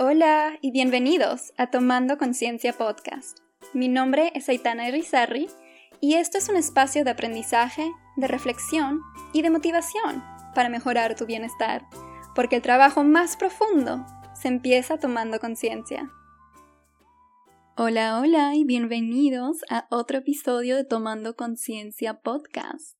Hola y bienvenidos a Tomando Conciencia Podcast. Mi nombre es Aitana Irizarry y esto es un espacio de aprendizaje, de reflexión y de motivación para mejorar tu bienestar, porque el trabajo más profundo se empieza tomando conciencia. Hola, hola y bienvenidos a otro episodio de Tomando Conciencia Podcast.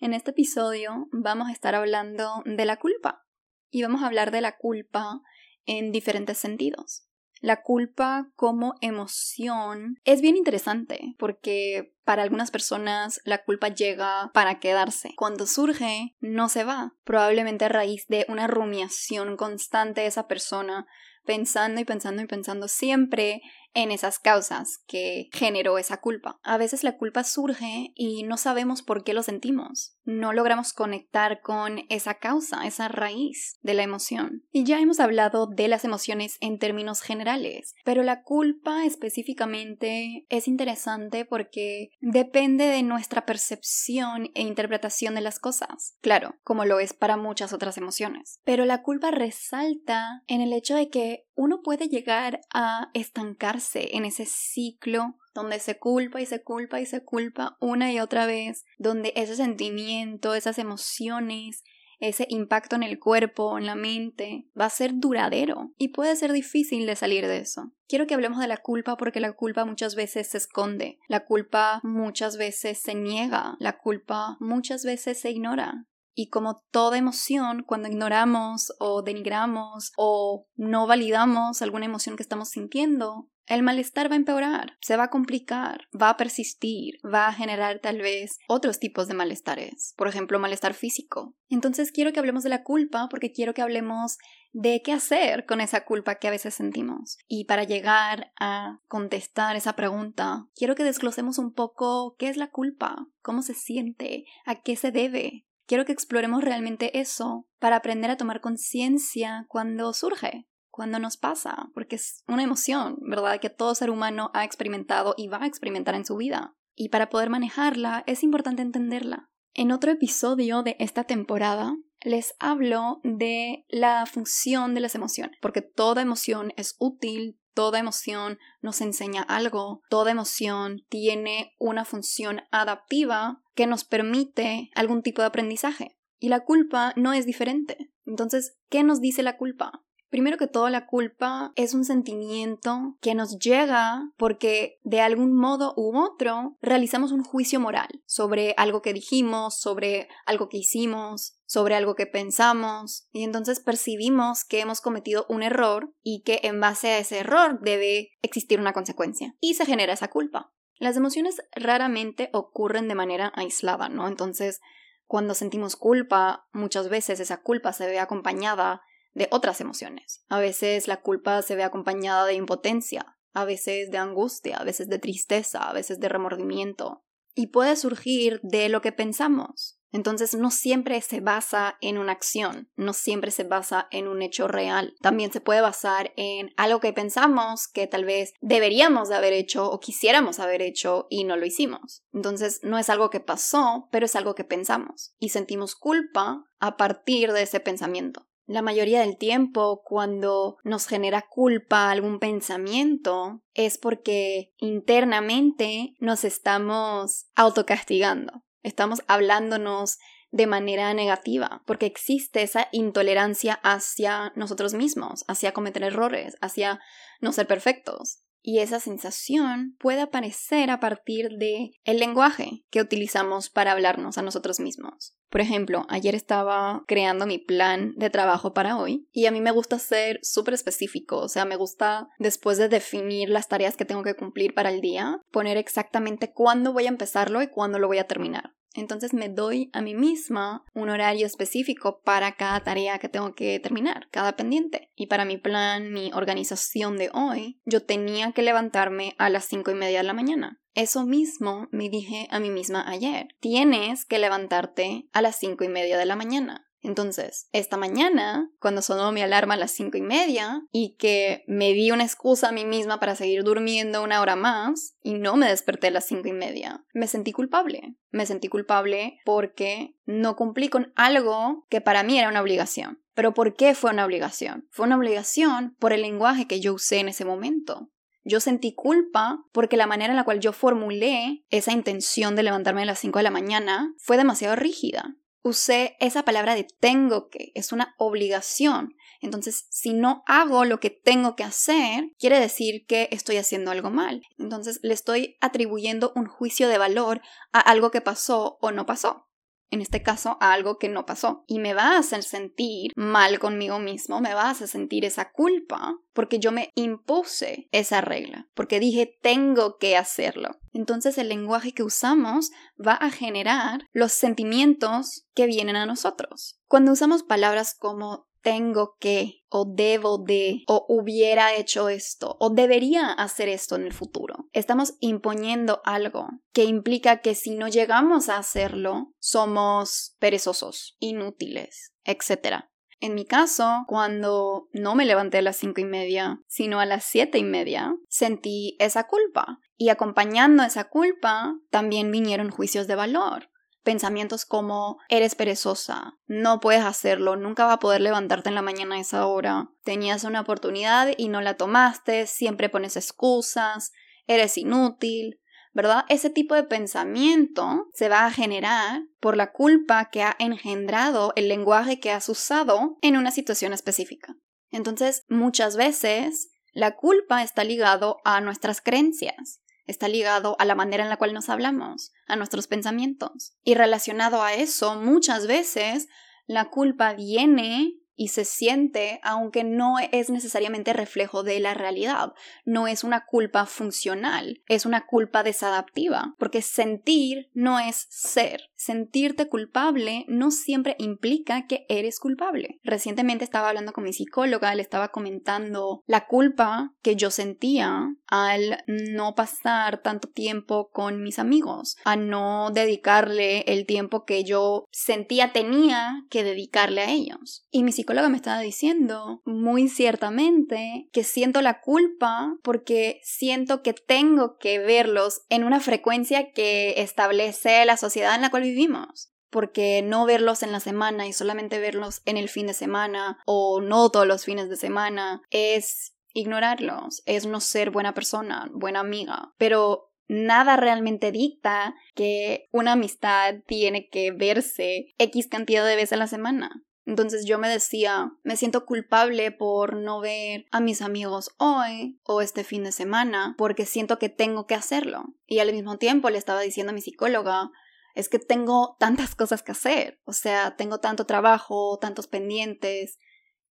En este episodio vamos a estar hablando de la culpa y vamos a hablar de la culpa en diferentes sentidos. La culpa como emoción es bien interesante porque para algunas personas la culpa llega para quedarse. Cuando surge, no se va, probablemente a raíz de una rumiación constante de esa persona pensando y pensando y pensando siempre en esas causas que generó esa culpa. A veces la culpa surge y no sabemos por qué lo sentimos. No logramos conectar con esa causa, esa raíz de la emoción. Y ya hemos hablado de las emociones en términos generales, pero la culpa específicamente es interesante porque depende de nuestra percepción e interpretación de las cosas. Claro, como lo es para muchas otras emociones. Pero la culpa resalta en el hecho de que puede llegar a estancarse en ese ciclo donde se culpa y se culpa y se culpa una y otra vez, donde ese sentimiento, esas emociones, ese impacto en el cuerpo, en la mente, va a ser duradero y puede ser difícil de salir de eso. Quiero que hablemos de la culpa porque la culpa muchas veces se esconde, la culpa muchas veces se niega, la culpa muchas veces se ignora. Y como toda emoción, cuando ignoramos o denigramos o no validamos alguna emoción que estamos sintiendo, el malestar va a empeorar, se va a complicar, va a persistir, va a generar tal vez otros tipos de malestares, por ejemplo, malestar físico. Entonces quiero que hablemos de la culpa porque quiero que hablemos de qué hacer con esa culpa que a veces sentimos. Y para llegar a contestar esa pregunta, quiero que desglosemos un poco qué es la culpa, cómo se siente, a qué se debe, quiero que exploremos realmente eso para aprender a tomar conciencia cuando surge, cuando nos pasa, porque es una emoción, ¿verdad? Que todo ser humano ha experimentado y va a experimentar en su vida. Y para poder manejarla es importante entenderla. En otro episodio de esta temporada les hablo de la función de las emociones, porque toda emoción es útil, Toda emoción nos enseña algo, toda emoción tiene una función adaptiva que nos permite algún tipo de aprendizaje. Y la culpa no es diferente. Entonces, ¿qué nos dice la culpa? Primero que todo, la culpa es un sentimiento que nos llega porque de algún modo u otro realizamos un juicio moral sobre algo que dijimos, sobre algo que hicimos, sobre algo que pensamos, y entonces percibimos que hemos cometido un error y que en base a ese error debe existir una consecuencia, y se genera esa culpa. Las emociones raramente ocurren de manera aislada, ¿no? Entonces, cuando sentimos culpa, muchas veces esa culpa se ve acompañada de otras emociones. A veces la culpa se ve acompañada de impotencia, a veces de angustia, a veces de tristeza, a veces de remordimiento. Y puede surgir de lo que pensamos. Entonces no siempre se basa en una acción, no siempre se basa en un hecho real. También se puede basar en algo que pensamos que tal vez deberíamos de haber hecho o quisiéramos haber hecho y no lo hicimos. Entonces no es algo que pasó, pero es algo que pensamos y sentimos culpa a partir de ese pensamiento. La mayoría del tiempo, cuando nos genera culpa algún pensamiento, es porque internamente nos estamos autocastigando. Estamos hablándonos de manera negativa, porque existe esa intolerancia hacia nosotros mismos, hacia cometer errores, hacia no ser perfectos. Y esa sensación puede aparecer a partir de el lenguaje que utilizamos para hablarnos a nosotros mismos. Por ejemplo, ayer estaba creando mi plan de trabajo para hoy y a mí me gusta ser súper específico, o sea, me gusta después de definir las tareas que tengo que cumplir para el día, poner exactamente cuándo voy a empezarlo y cuándo lo voy a terminar. Entonces me doy a mí misma un horario específico para cada tarea que tengo que terminar, cada pendiente. Y para mi plan, mi organización de hoy, yo tenía que levantarme a las cinco y media de la mañana. Eso mismo me dije a mí misma ayer. Tienes que levantarte a las cinco y media de la mañana. Entonces, esta mañana, cuando sonó mi alarma a las cinco y media y que me di una excusa a mí misma para seguir durmiendo una hora más y no me desperté a las cinco y media, me sentí culpable. Me sentí culpable porque no cumplí con algo que para mí era una obligación. Pero ¿por qué fue una obligación? Fue una obligación por el lenguaje que yo usé en ese momento. Yo sentí culpa porque la manera en la cual yo formulé esa intención de levantarme a las 5 de la mañana fue demasiado rígida. Usé esa palabra de tengo que, es una obligación. Entonces, si no hago lo que tengo que hacer, quiere decir que estoy haciendo algo mal. Entonces, le estoy atribuyendo un juicio de valor a algo que pasó o no pasó en este caso, a algo que no pasó. Y me va a hacer sentir mal conmigo mismo, me va a hacer sentir esa culpa, porque yo me impuse esa regla, porque dije tengo que hacerlo. Entonces el lenguaje que usamos va a generar los sentimientos que vienen a nosotros. Cuando usamos palabras como tengo que o debo de o hubiera hecho esto o debería hacer esto en el futuro. Estamos imponiendo algo que implica que si no llegamos a hacerlo, somos perezosos, inútiles, etc. En mi caso, cuando no me levanté a las cinco y media, sino a las siete y media, sentí esa culpa. Y acompañando esa culpa, también vinieron juicios de valor pensamientos como eres perezosa, no puedes hacerlo, nunca vas a poder levantarte en la mañana a esa hora, tenías una oportunidad y no la tomaste, siempre pones excusas, eres inútil, ¿verdad? Ese tipo de pensamiento se va a generar por la culpa que ha engendrado el lenguaje que has usado en una situación específica. Entonces, muchas veces la culpa está ligado a nuestras creencias está ligado a la manera en la cual nos hablamos, a nuestros pensamientos. Y relacionado a eso, muchas veces la culpa viene y se siente aunque no es necesariamente reflejo de la realidad, no es una culpa funcional, es una culpa desadaptiva, porque sentir no es ser, sentirte culpable no siempre implica que eres culpable. Recientemente estaba hablando con mi psicóloga, le estaba comentando la culpa que yo sentía al no pasar tanto tiempo con mis amigos, a no dedicarle el tiempo que yo sentía tenía que dedicarle a ellos. Y mi psicóloga me estaba diciendo muy ciertamente que siento la culpa porque siento que tengo que verlos en una frecuencia que establece la sociedad en la cual vivimos porque no verlos en la semana y solamente verlos en el fin de semana o no todos los fines de semana es ignorarlos, es no ser buena persona, buena amiga. Pero nada realmente dicta que una amistad tiene que verse X cantidad de veces a la semana. Entonces yo me decía, me siento culpable por no ver a mis amigos hoy o este fin de semana porque siento que tengo que hacerlo. Y al mismo tiempo le estaba diciendo a mi psicóloga, es que tengo tantas cosas que hacer, o sea, tengo tanto trabajo, tantos pendientes,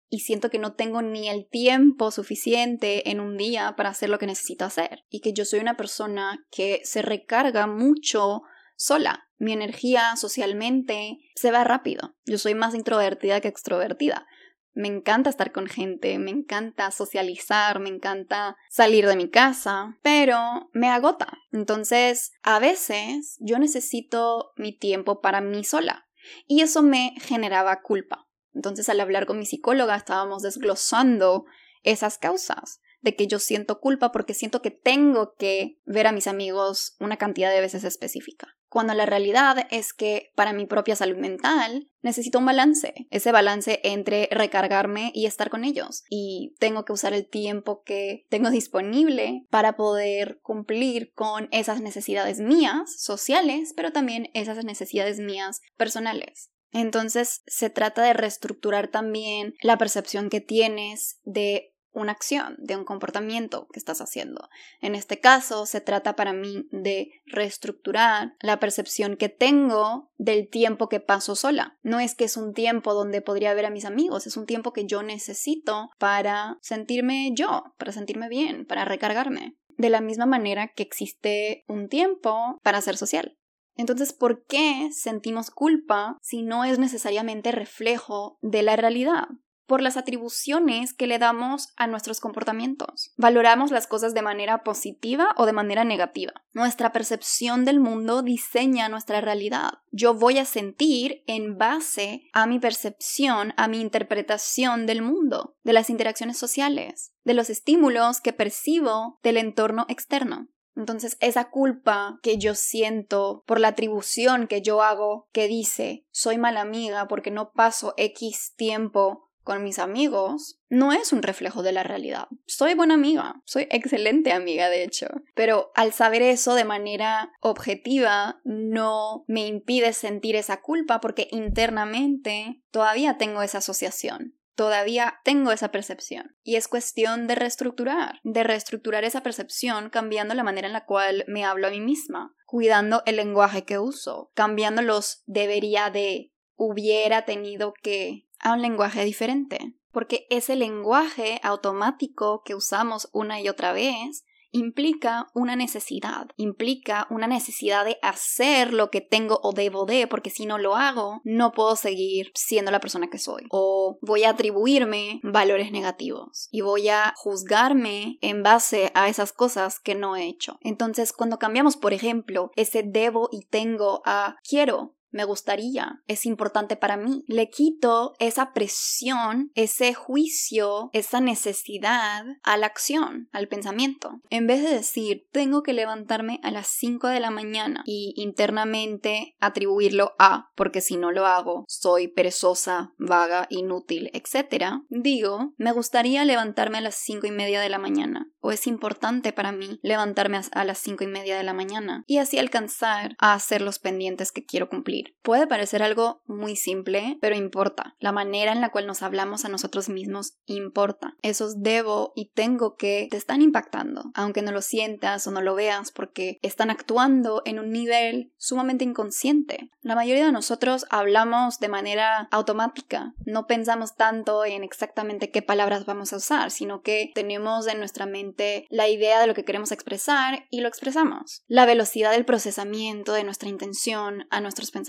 y siento que no tengo ni el tiempo suficiente en un día para hacer lo que necesito hacer, y que yo soy una persona que se recarga mucho sola. Mi energía socialmente se va rápido. Yo soy más introvertida que extrovertida. Me encanta estar con gente, me encanta socializar, me encanta salir de mi casa, pero me agota. Entonces, a veces yo necesito mi tiempo para mí sola y eso me generaba culpa. Entonces, al hablar con mi psicóloga estábamos desglosando esas causas de que yo siento culpa porque siento que tengo que ver a mis amigos una cantidad de veces específica. Cuando la realidad es que para mi propia salud mental necesito un balance, ese balance entre recargarme y estar con ellos. Y tengo que usar el tiempo que tengo disponible para poder cumplir con esas necesidades mías, sociales, pero también esas necesidades mías personales. Entonces se trata de reestructurar también la percepción que tienes de una acción, de un comportamiento que estás haciendo. En este caso, se trata para mí de reestructurar la percepción que tengo del tiempo que paso sola. No es que es un tiempo donde podría ver a mis amigos, es un tiempo que yo necesito para sentirme yo, para sentirme bien, para recargarme. De la misma manera que existe un tiempo para ser social. Entonces, ¿por qué sentimos culpa si no es necesariamente reflejo de la realidad? Por las atribuciones que le damos a nuestros comportamientos. Valoramos las cosas de manera positiva o de manera negativa. Nuestra percepción del mundo diseña nuestra realidad. Yo voy a sentir en base a mi percepción, a mi interpretación del mundo, de las interacciones sociales, de los estímulos que percibo del entorno externo. Entonces, esa culpa que yo siento por la atribución que yo hago, que dice, soy mala amiga porque no paso X tiempo con mis amigos, no es un reflejo de la realidad. Soy buena amiga, soy excelente amiga de hecho, pero al saber eso de manera objetiva no me impide sentir esa culpa porque internamente todavía tengo esa asociación todavía tengo esa percepción. Y es cuestión de reestructurar, de reestructurar esa percepción cambiando la manera en la cual me hablo a mí misma, cuidando el lenguaje que uso, cambiando los debería de, hubiera tenido que, a un lenguaje diferente. Porque ese lenguaje automático que usamos una y otra vez implica una necesidad, implica una necesidad de hacer lo que tengo o debo de, porque si no lo hago, no puedo seguir siendo la persona que soy. O voy a atribuirme valores negativos y voy a juzgarme en base a esas cosas que no he hecho. Entonces, cuando cambiamos, por ejemplo, ese debo y tengo a quiero, me gustaría, es importante para mí. Le quito esa presión, ese juicio, esa necesidad a la acción, al pensamiento. En vez de decir, tengo que levantarme a las 5 de la mañana y internamente atribuirlo a, porque si no lo hago, soy perezosa, vaga, inútil, etc. Digo, me gustaría levantarme a las 5 y media de la mañana, o es importante para mí levantarme a las 5 y media de la mañana, y así alcanzar a hacer los pendientes que quiero cumplir Puede parecer algo muy simple, pero importa. La manera en la cual nos hablamos a nosotros mismos importa. Esos debo y tengo que te están impactando, aunque no lo sientas o no lo veas, porque están actuando en un nivel sumamente inconsciente. La mayoría de nosotros hablamos de manera automática, no pensamos tanto en exactamente qué palabras vamos a usar, sino que tenemos en nuestra mente la idea de lo que queremos expresar y lo expresamos. La velocidad del procesamiento de nuestra intención a nuestros pensamientos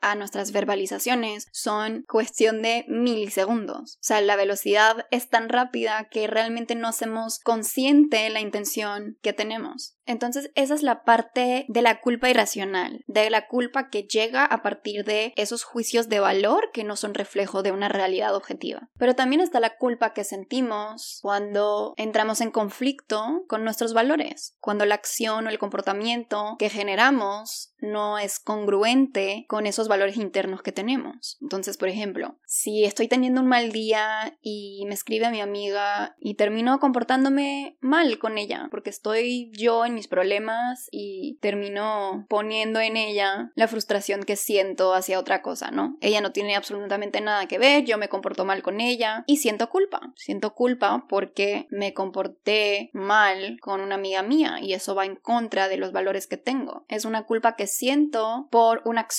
a nuestras verbalizaciones son cuestión de milisegundos. O sea, la velocidad es tan rápida que realmente no hacemos consciente la intención que tenemos. Entonces esa es la parte de la culpa irracional, de la culpa que llega a partir de esos juicios de valor que no son reflejo de una realidad objetiva. Pero también está la culpa que sentimos cuando entramos en conflicto con nuestros valores, cuando la acción o el comportamiento que generamos no es congruente con esos valores internos que tenemos. Entonces, por ejemplo, si estoy teniendo un mal día y me escribe a mi amiga y termino comportándome mal con ella porque estoy yo en mis problemas y termino poniendo en ella la frustración que siento hacia otra cosa, ¿no? Ella no tiene absolutamente nada que ver, yo me comporto mal con ella y siento culpa. Siento culpa porque me comporté mal con una amiga mía y eso va en contra de los valores que tengo. Es una culpa que siento por una acción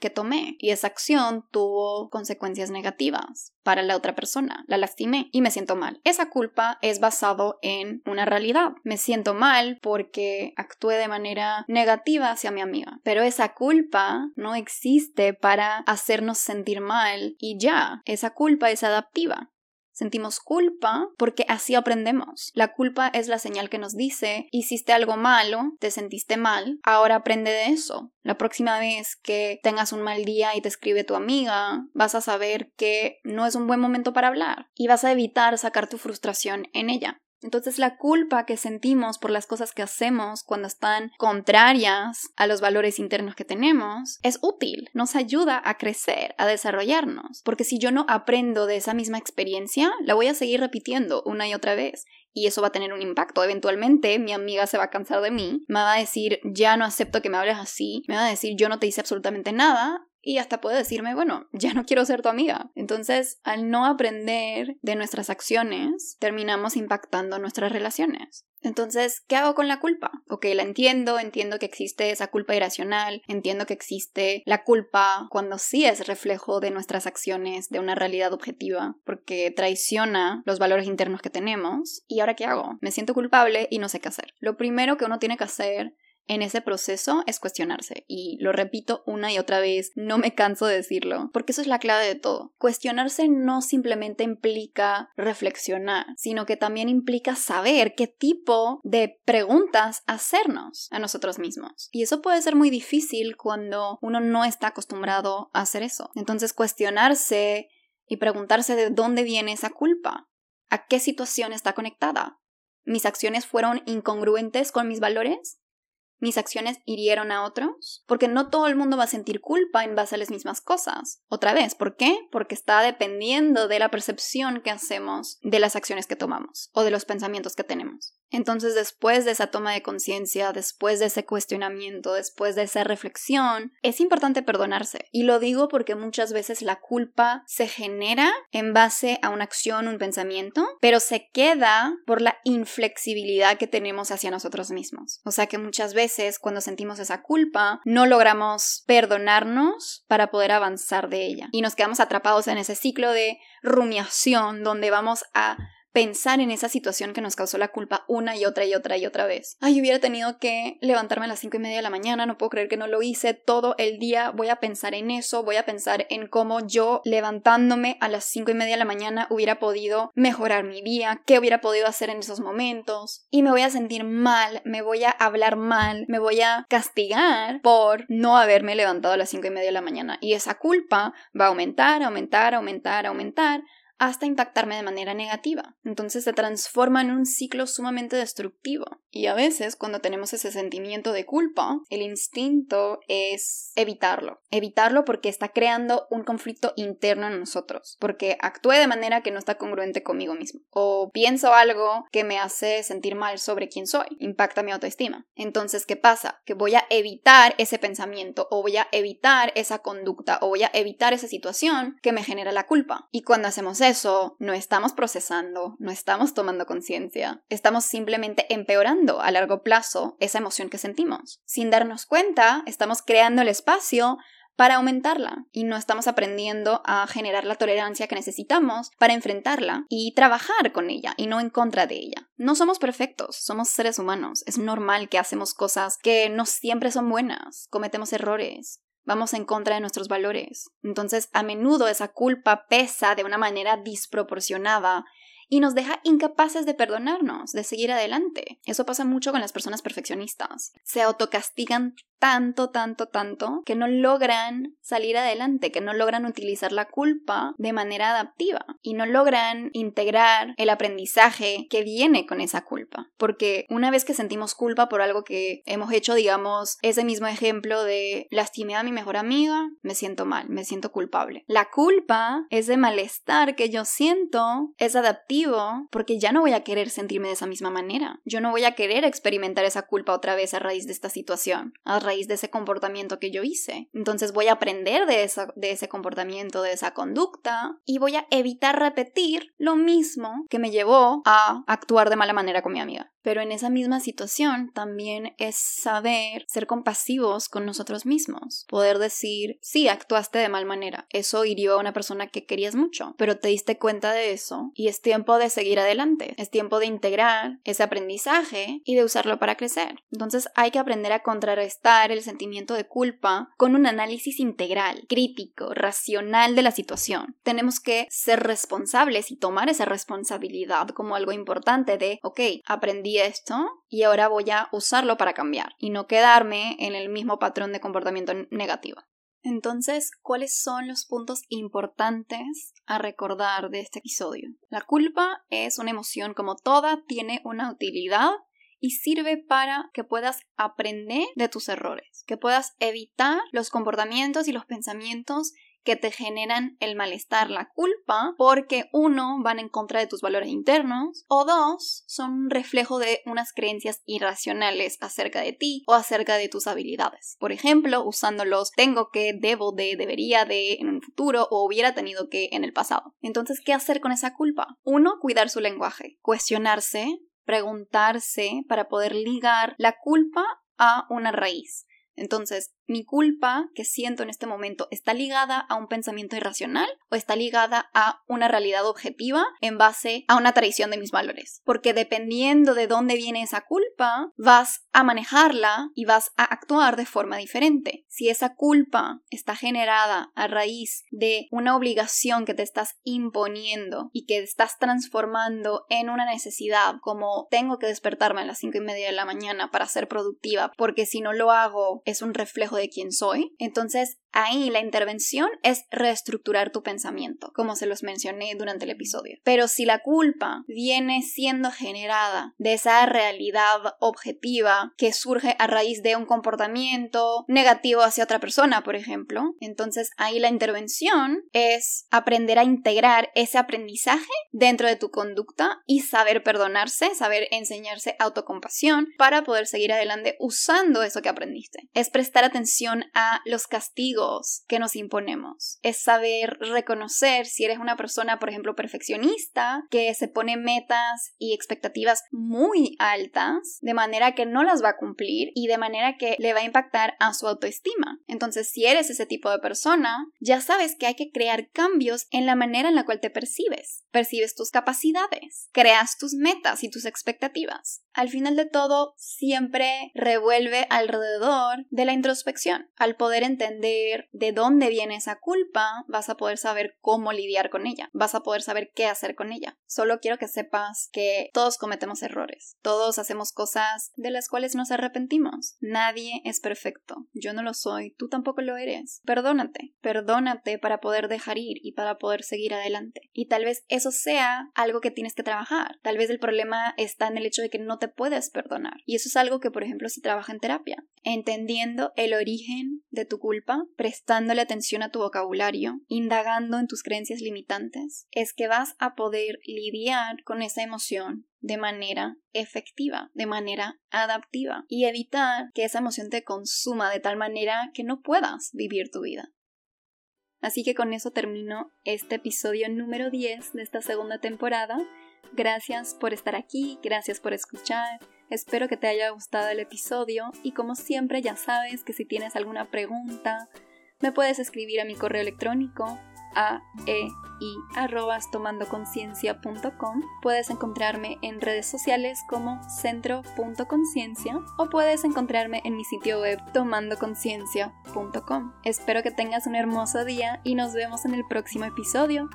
que tomé y esa acción tuvo consecuencias negativas para la otra persona, la lastimé y me siento mal. Esa culpa es basado en una realidad. Me siento mal porque actué de manera negativa hacia mi amiga, pero esa culpa no existe para hacernos sentir mal y ya, esa culpa es adaptiva. Sentimos culpa porque así aprendemos. La culpa es la señal que nos dice, hiciste algo malo, te sentiste mal, ahora aprende de eso. La próxima vez que tengas un mal día y te escribe tu amiga, vas a saber que no es un buen momento para hablar y vas a evitar sacar tu frustración en ella. Entonces la culpa que sentimos por las cosas que hacemos cuando están contrarias a los valores internos que tenemos es útil, nos ayuda a crecer, a desarrollarnos, porque si yo no aprendo de esa misma experiencia, la voy a seguir repitiendo una y otra vez y eso va a tener un impacto. Eventualmente mi amiga se va a cansar de mí, me va a decir ya no acepto que me hables así, me va a decir yo no te hice absolutamente nada y hasta puede decirme, bueno, ya no quiero ser tu amiga. Entonces, al no aprender de nuestras acciones, terminamos impactando nuestras relaciones. Entonces, ¿qué hago con la culpa? Ok, la entiendo, entiendo que existe esa culpa irracional, entiendo que existe la culpa cuando sí es reflejo de nuestras acciones, de una realidad objetiva, porque traiciona los valores internos que tenemos. ¿Y ahora qué hago? Me siento culpable y no sé qué hacer. Lo primero que uno tiene que hacer en ese proceso es cuestionarse. Y lo repito una y otra vez, no me canso de decirlo, porque eso es la clave de todo. Cuestionarse no simplemente implica reflexionar, sino que también implica saber qué tipo de preguntas hacernos a nosotros mismos. Y eso puede ser muy difícil cuando uno no está acostumbrado a hacer eso. Entonces, cuestionarse y preguntarse de dónde viene esa culpa, a qué situación está conectada. ¿Mis acciones fueron incongruentes con mis valores? Mis acciones hirieron a otros, porque no todo el mundo va a sentir culpa en base a las mismas cosas. Otra vez, ¿por qué? Porque está dependiendo de la percepción que hacemos de las acciones que tomamos o de los pensamientos que tenemos. Entonces, después de esa toma de conciencia, después de ese cuestionamiento, después de esa reflexión, es importante perdonarse. Y lo digo porque muchas veces la culpa se genera en base a una acción, un pensamiento, pero se queda por la inflexibilidad que tenemos hacia nosotros mismos. O sea que muchas veces cuando sentimos esa culpa, no logramos perdonarnos para poder avanzar de ella. Y nos quedamos atrapados en ese ciclo de rumiación donde vamos a pensar en esa situación que nos causó la culpa una y otra y otra y otra vez. Ay, hubiera tenido que levantarme a las cinco y media de la mañana, no puedo creer que no lo hice. Todo el día, voy a pensar en eso, voy a pensar en cómo yo levantándome a las cinco y media de la mañana hubiera podido mejorar mi día, qué hubiera podido hacer en esos momentos, y me voy a sentir mal, me voy a hablar mal, me voy a castigar por no haberme levantado a las cinco y media de la mañana, y esa culpa va a aumentar, aumentar, aumentar, aumentar, hasta impactarme de manera negativa. Entonces se transforma en un ciclo sumamente destructivo. Y a veces cuando tenemos ese sentimiento de culpa, el instinto es evitarlo. Evitarlo porque está creando un conflicto interno en nosotros. Porque actúe de manera que no está congruente conmigo mismo. O pienso algo que me hace sentir mal sobre quién soy. Impacta mi autoestima. Entonces, ¿qué pasa? Que voy a evitar ese pensamiento o voy a evitar esa conducta o voy a evitar esa situación que me genera la culpa. Y cuando hacemos eso, no estamos procesando, no estamos tomando conciencia, estamos simplemente empeorando a largo plazo esa emoción que sentimos. Sin darnos cuenta, estamos creando el espacio para aumentarla y no estamos aprendiendo a generar la tolerancia que necesitamos para enfrentarla y trabajar con ella y no en contra de ella. No somos perfectos, somos seres humanos, es normal que hacemos cosas que no siempre son buenas, cometemos errores, vamos en contra de nuestros valores. Entonces, a menudo esa culpa pesa de una manera desproporcionada y nos deja incapaces de perdonarnos, de seguir adelante. Eso pasa mucho con las personas perfeccionistas. Se autocastigan tanto, tanto, tanto, que no logran salir adelante, que no logran utilizar la culpa de manera adaptiva y no logran integrar el aprendizaje que viene con esa culpa. Porque una vez que sentimos culpa por algo que hemos hecho, digamos, ese mismo ejemplo de lastimé a mi mejor amiga, me siento mal, me siento culpable. La culpa, ese malestar que yo siento, es adaptivo porque ya no voy a querer sentirme de esa misma manera. Yo no voy a querer experimentar esa culpa otra vez a raíz de esta situación. A raíz de ese comportamiento que yo hice. Entonces voy a aprender de, de ese comportamiento, de esa conducta y voy a evitar repetir lo mismo que me llevó a actuar de mala manera con mi amiga. Pero en esa misma situación también es saber ser compasivos con nosotros mismos. Poder decir, sí, actuaste de mal manera. Eso hirió a una persona que querías mucho, pero te diste cuenta de eso y es tiempo de seguir adelante. Es tiempo de integrar ese aprendizaje y de usarlo para crecer. Entonces hay que aprender a contrarrestar el sentimiento de culpa con un análisis integral, crítico, racional de la situación. Tenemos que ser responsables y tomar esa responsabilidad como algo importante de, ok, aprendí esto y ahora voy a usarlo para cambiar y no quedarme en el mismo patrón de comportamiento negativo. Entonces, ¿cuáles son los puntos importantes a recordar de este episodio? La culpa es una emoción como toda, tiene una utilidad y sirve para que puedas aprender de tus errores, que puedas evitar los comportamientos y los pensamientos que te generan el malestar, la culpa, porque uno, van en contra de tus valores internos, o dos, son un reflejo de unas creencias irracionales acerca de ti o acerca de tus habilidades. Por ejemplo, usándolos tengo que, debo de, debería de en un futuro o hubiera tenido que en el pasado. Entonces, ¿qué hacer con esa culpa? Uno, cuidar su lenguaje, cuestionarse, preguntarse para poder ligar la culpa a una raíz. Entonces, mi culpa que siento en este momento está ligada a un pensamiento irracional o está ligada a una realidad objetiva en base a una traición de mis valores. Porque dependiendo de dónde viene esa culpa, vas a manejarla y vas a actuar de forma diferente. Si esa culpa está generada a raíz de una obligación que te estás imponiendo y que estás transformando en una necesidad como tengo que despertarme a las cinco y media de la mañana para ser productiva porque si no lo hago es un reflejo de quién soy, entonces Ahí la intervención es reestructurar tu pensamiento, como se los mencioné durante el episodio. Pero si la culpa viene siendo generada de esa realidad objetiva que surge a raíz de un comportamiento negativo hacia otra persona, por ejemplo, entonces ahí la intervención es aprender a integrar ese aprendizaje dentro de tu conducta y saber perdonarse, saber enseñarse autocompasión para poder seguir adelante usando eso que aprendiste. Es prestar atención a los castigos que nos imponemos. Es saber reconocer si eres una persona, por ejemplo, perfeccionista, que se pone metas y expectativas muy altas, de manera que no las va a cumplir y de manera que le va a impactar a su autoestima. Entonces, si eres ese tipo de persona, ya sabes que hay que crear cambios en la manera en la cual te percibes. Percibes tus capacidades, creas tus metas y tus expectativas. Al final de todo, siempre revuelve alrededor de la introspección, al poder entender de dónde viene esa culpa, vas a poder saber cómo lidiar con ella, vas a poder saber qué hacer con ella. Solo quiero que sepas que todos cometemos errores, todos hacemos cosas de las cuales nos arrepentimos. Nadie es perfecto, yo no lo soy, tú tampoco lo eres. Perdónate, perdónate para poder dejar ir y para poder seguir adelante. Y tal vez eso sea algo que tienes que trabajar. Tal vez el problema está en el hecho de que no te puedes perdonar. Y eso es algo que, por ejemplo, si trabaja en terapia, entendiendo el origen de tu culpa, prestándole atención a tu vocabulario, indagando en tus creencias limitantes, es que vas a poder lidiar con esa emoción de manera efectiva, de manera adaptiva y evitar que esa emoción te consuma de tal manera que no puedas vivir tu vida. Así que con eso termino este episodio número 10 de esta segunda temporada. Gracias por estar aquí, gracias por escuchar. Espero que te haya gustado el episodio y como siempre ya sabes que si tienes alguna pregunta, me puedes escribir a mi correo electrónico a e arrobas tomandoconciencia.com. Puedes encontrarme en redes sociales como centro.conciencia o puedes encontrarme en mi sitio web tomandoconciencia.com. Espero que tengas un hermoso día y nos vemos en el próximo episodio.